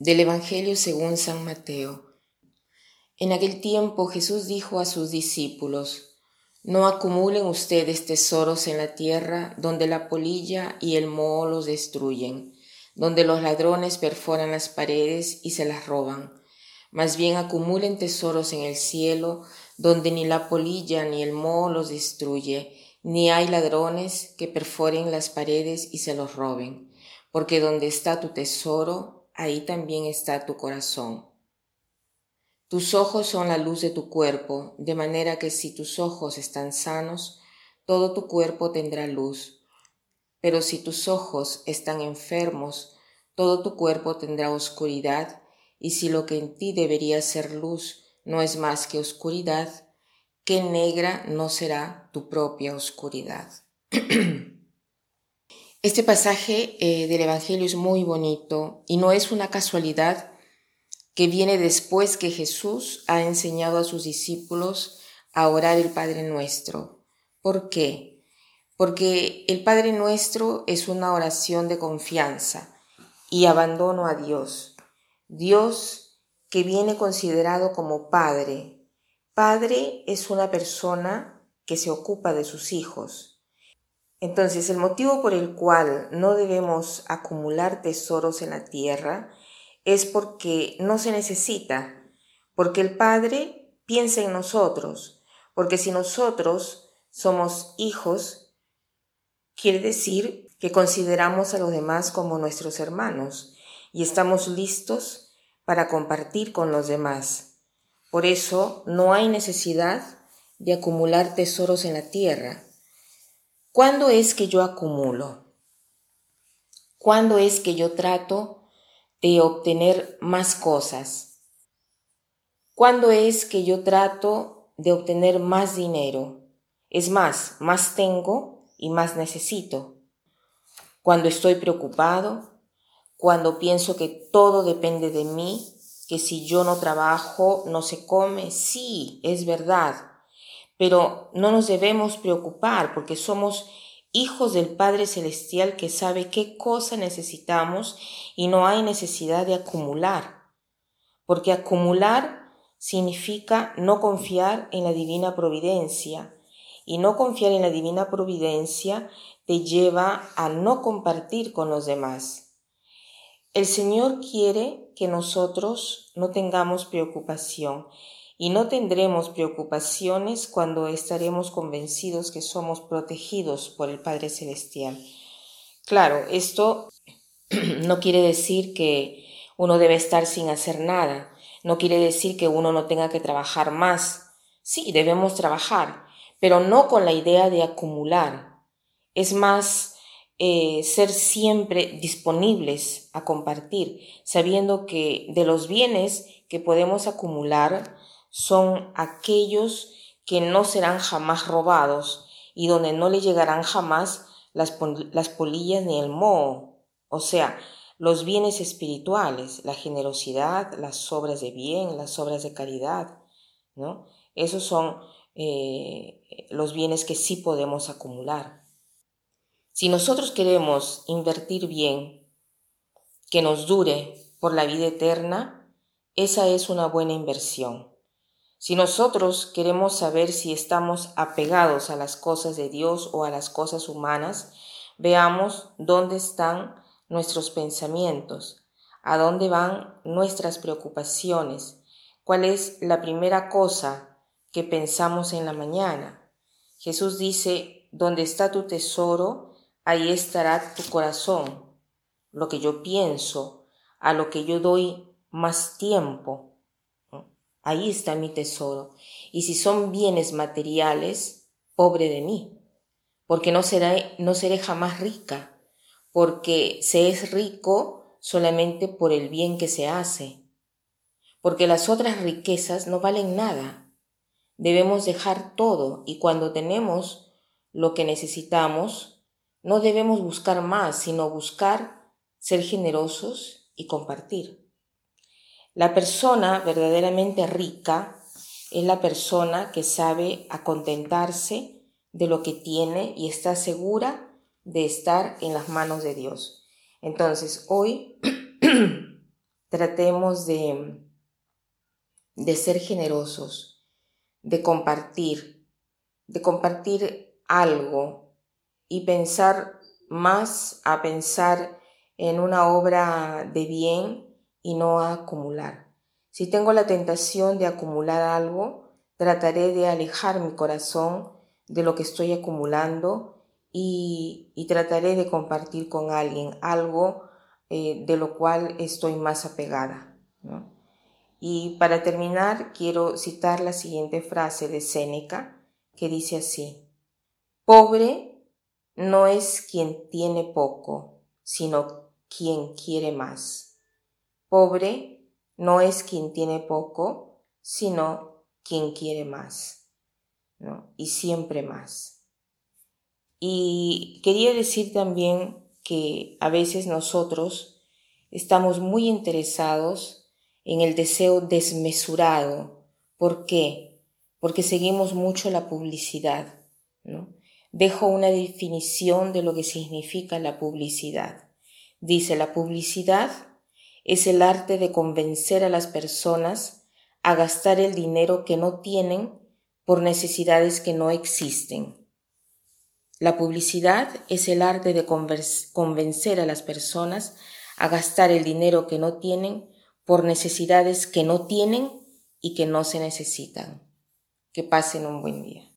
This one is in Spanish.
Del Evangelio según San Mateo. En aquel tiempo Jesús dijo a sus discípulos, No acumulen ustedes tesoros en la tierra donde la polilla y el moho los destruyen, donde los ladrones perforan las paredes y se las roban. Más bien acumulen tesoros en el cielo, donde ni la polilla ni el moho los destruye, ni hay ladrones que perforen las paredes y se los roben. Porque donde está tu tesoro, ahí también está tu corazón. Tus ojos son la luz de tu cuerpo, de manera que si tus ojos están sanos, todo tu cuerpo tendrá luz. Pero si tus ojos están enfermos, todo tu cuerpo tendrá oscuridad, y si lo que en ti debería ser luz no es más que oscuridad, qué negra no será tu propia oscuridad. Este pasaje eh, del Evangelio es muy bonito y no es una casualidad que viene después que Jesús ha enseñado a sus discípulos a orar el Padre Nuestro. ¿Por qué? Porque el Padre Nuestro es una oración de confianza y abandono a Dios. Dios que viene considerado como Padre. Padre es una persona que se ocupa de sus hijos entonces, el motivo por el cual no debemos acumular tesoros en la tierra es porque no se necesita, porque el Padre piensa en nosotros, porque si nosotros somos hijos, quiere decir que consideramos a los demás como nuestros hermanos y estamos listos para compartir con los demás. Por eso no hay necesidad de acumular tesoros en la tierra ¿Cuándo es que yo acumulo? ¿Cuándo es que yo trato de obtener más cosas? ¿Cuándo es que yo trato de obtener más dinero? Es más, más tengo y más necesito. Cuando estoy preocupado, cuando pienso que todo depende de mí, que si yo no trabajo no se come, sí, es verdad, pero no nos debemos preocupar porque somos hijos del Padre Celestial que sabe qué cosa necesitamos y no hay necesidad de acumular. Porque acumular significa no confiar en la divina providencia y no confiar en la divina providencia te lleva a no compartir con los demás. El Señor quiere que nosotros no tengamos preocupación y no tendremos preocupaciones cuando estaremos convencidos que somos protegidos por el Padre Celestial. Claro, esto no quiere decir que uno debe estar sin hacer nada, no quiere decir que uno no tenga que trabajar más. Sí, debemos trabajar, pero no con la idea de acumular. Es más, eh, ser siempre disponibles a compartir, sabiendo que de los bienes que podemos acumular, son aquellos que no serán jamás robados y donde no le llegarán jamás las, polillas ni el moho, o sea, los bienes espirituales, la generosidad, las obras de bien, las obras de caridad, ¿no? Esos son eh, los bienes que sí podemos acumular. Si nosotros queremos invertir bien, que nos dure por la vida eterna, esa es una buena inversión. Si nosotros queremos saber si estamos apegados a las cosas de Dios o a las cosas humanas, veamos dónde están nuestros pensamientos, a dónde van nuestras preocupaciones, cuál es la primera cosa que pensamos en la mañana. Jesús dice, donde está tu tesoro, ahí estará tu corazón. Lo que yo pienso, a lo que yo doy más tiempo, ahí está mi tesoro. Y si son bienes materiales, pobre de mí, porque no seré, no seré jamás rica, porque se es rico solamente por el bien que se hace, porque las otras riquezas no valen nada. Debemos dejar todo y cuando tenemos lo que necesitamos, no debemos buscar más, sino buscar ser generosos y compartir. La persona verdaderamente rica es la persona que sabe acontentarse de lo que tiene y está segura de estar en las manos de Dios. Entonces, hoy tratemos de, de ser generosos, de compartir, de compartir algo y pensar más a pensar en una obra de bien y no a acumular. Si tengo la tentación de acumular algo, trataré de alejar mi corazón de lo que estoy acumulando y, trataré de compartir con alguien algo eh, de lo cual estoy más apegada. Y para terminar, quiero citar la siguiente frase de Séneca que dice así, pobre no es quien tiene poco, sino quien quiere más. Pobre no es quien tiene poco, sino quien quiere más, ¿no? Y siempre más. Y quería decir también que a veces nosotros estamos muy interesados en el deseo desmesurado. ¿Por qué? Porque seguimos mucho la publicidad, ¿no? Dejo una definición de lo que significa la publicidad. Dice, la publicidad es el arte de convencer a las personas a gastar el dinero que no tienen por necesidades que no existen. La publicidad es el arte de convencer a las personas a gastar el dinero que no tienen por necesidades que no tienen y que no se necesitan. Que pasen un buen día.